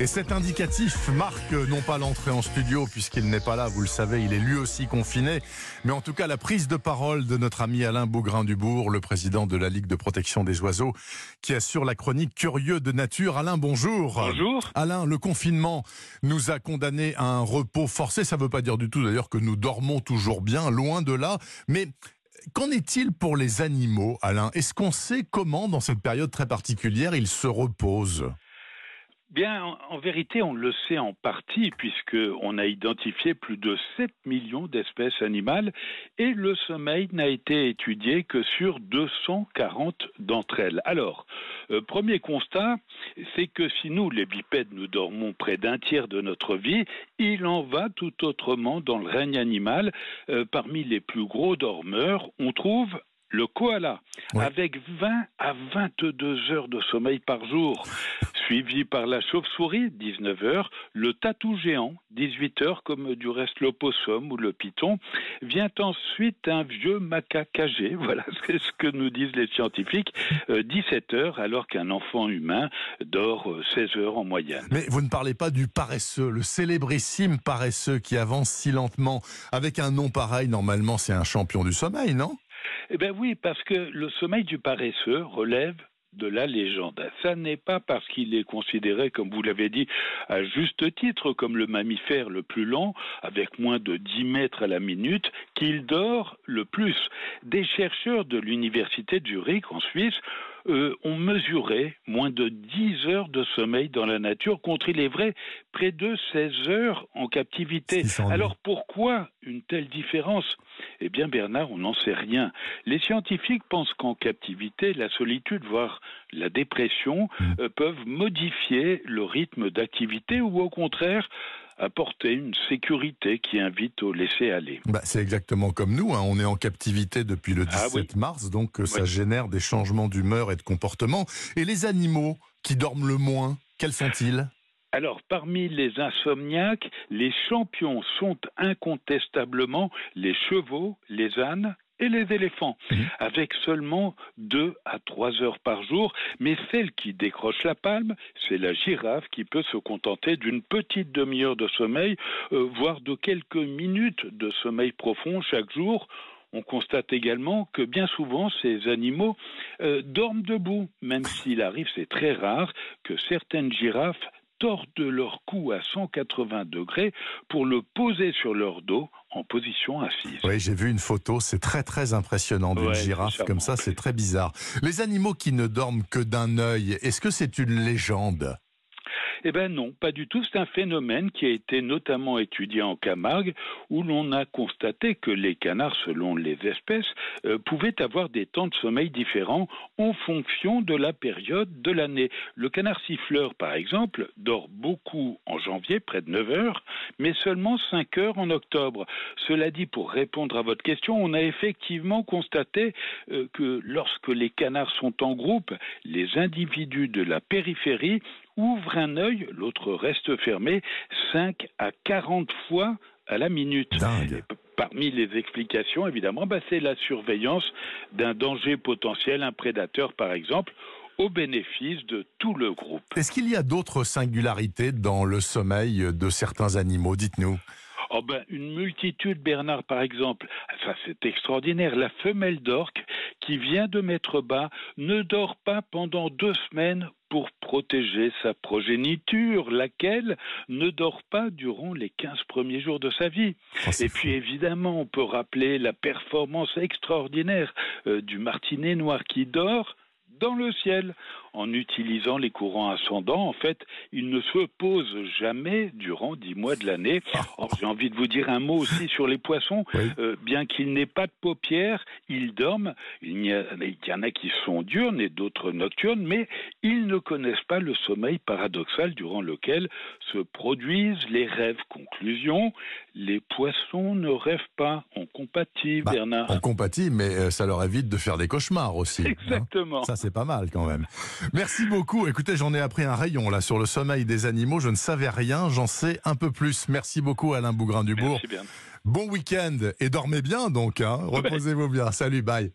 Et cet indicatif marque non pas l'entrée en studio, puisqu'il n'est pas là, vous le savez, il est lui aussi confiné, mais en tout cas la prise de parole de notre ami Alain Bougrain-Dubourg, le président de la Ligue de protection des oiseaux, qui assure la chronique Curieux de nature. Alain, bonjour. Bonjour. Alain, le confinement nous a condamné à un repos forcé. Ça ne veut pas dire du tout d'ailleurs que nous dormons toujours bien, loin de là. Mais Qu'en est-il pour les animaux, Alain? Est-ce qu'on sait comment, dans cette période très particulière, ils se reposent? Bien, en, vérité, on le sait en partie, puisqu'on a identifié plus de 7 millions d'espèces animales et le sommeil n'a été étudié que sur 240 d'entre elles. Alors, euh, premier constat, c'est que si nous, les bipèdes, nous dormons près d'un tiers de notre vie, il en va tout autrement dans le règne animal. Euh, parmi les plus gros dormeurs, on trouve le koala, avec 20 à 22 heures de sommeil par jour suivi par la chauve-souris, 19 heures, le tatou géant, 18 heures, comme du reste l'opossum ou le python. Vient ensuite un vieux macaque âgé, voilà ce que nous disent les scientifiques, 17 euh, heures, alors qu'un enfant humain dort 16 euh, heures en moyenne. Mais vous ne parlez pas du paresseux, le célébrissime paresseux qui avance si lentement. Avec un nom pareil, normalement, c'est un champion du sommeil, non? Eh bien oui, parce que le sommeil du paresseux relève de la légende. Ça n'est pas parce qu'il est considéré, comme vous l'avez dit, à juste titre, comme le mammifère le plus lent, avec moins de 10 mètres à la minute, qu'il dort le plus. Des chercheurs de l'université de en Suisse euh, ont mesuré moins de 10 heures de sommeil dans la nature contre, il est vrai, près de 16 heures en captivité. Alors pourquoi une telle différence? Eh bien Bernard, on n'en sait rien. Les scientifiques pensent qu'en captivité, la solitude, voire la dépression, mmh. euh, peuvent modifier le rythme d'activité ou au contraire apporter une sécurité qui invite au laisser aller. Bah, c'est exactement comme nous, hein. on est en captivité depuis le 17 ah mars, donc euh, ça génère des changements d'humeur et de comportement. Et les animaux qui dorment le moins, quels sont-ils? Alors, parmi les insomniaques, les champions sont incontestablement les chevaux, les ânes et les éléphants, mhm. avec seulement deux à trois heures par jour. Mais celle qui décroche la palme, c'est la girafe qui peut se contenter d'une petite demi-heure de sommeil, euh, voire de quelques minutes de sommeil profond chaque jour. On constate également que bien souvent ces animaux euh, dorment debout, même s'il arrive, c'est très rare, que certaines girafes tordent leur cou à 180 degrés pour le poser sur leur dos en position assise. Oui, j'ai vu une photo, c'est très très impressionnant d'une girafe comme ça, c'est très bizarre. Les animaux qui ne dorment que d'un œil, est-ce que c'est une légende? Eh bien non, pas du tout. C'est un phénomène qui a été notamment étudié en Camargue, où l'on a constaté que les canards, selon les espèces, euh, pouvaient avoir des temps de sommeil différents en fonction de la période de l'année. Le canard siffleur, par exemple, dort beaucoup en janvier, près de 9 heures, mais seulement 5 heures en octobre. Cela dit, pour répondre à votre question, on a effectivement constaté euh, que lorsque les canards sont en groupe, les individus de la périphérie ouvre un œil, l'autre reste fermé, 5 à 40 fois à la minute. Parmi les explications, évidemment, bah, c'est la surveillance d'un danger potentiel, un prédateur par exemple, au bénéfice de tout le groupe. Est-ce qu'il y a d'autres singularités dans le sommeil de certains animaux Dites-nous? Oh ben, une multitude, Bernard, par exemple. Ça, c'est extraordinaire. La femelle d'orque, qui vient de mettre bas, ne dort pas pendant deux semaines pour protéger sa progéniture, laquelle ne dort pas durant les 15 premiers jours de sa vie. Oh, et puis évidemment, on peut rappeler la performance extraordinaire euh, du martinet noir qui dort dans le ciel en utilisant les courants ascendants. En fait, il ne se pose jamais durant dix mois de l'année. J'ai envie de vous dire un mot aussi sur les poissons. Euh, bien qu'il n'ait pas de paupières, ils dorment. Il y, il y en a qui sont diurnes et d'autres nocturnes, mais ils ne connaissent pas le sommeil paradoxal durant lequel se produisent les rêves. Conclusion, les poissons ne rêvent pas. On compatit, bah, Bernard. On compatit, mais euh, ça leur évite de faire des cauchemars aussi. Hein. Exactement. ça, c'est pas mal quand même. Merci beaucoup. Écoutez, j'en ai appris un rayon là sur le sommeil des animaux. Je ne savais rien, j'en sais un peu plus. Merci beaucoup Alain Bougrain-Dubourg. Bon week-end et dormez bien donc. Hein. Reposez-vous bien. Salut, bye.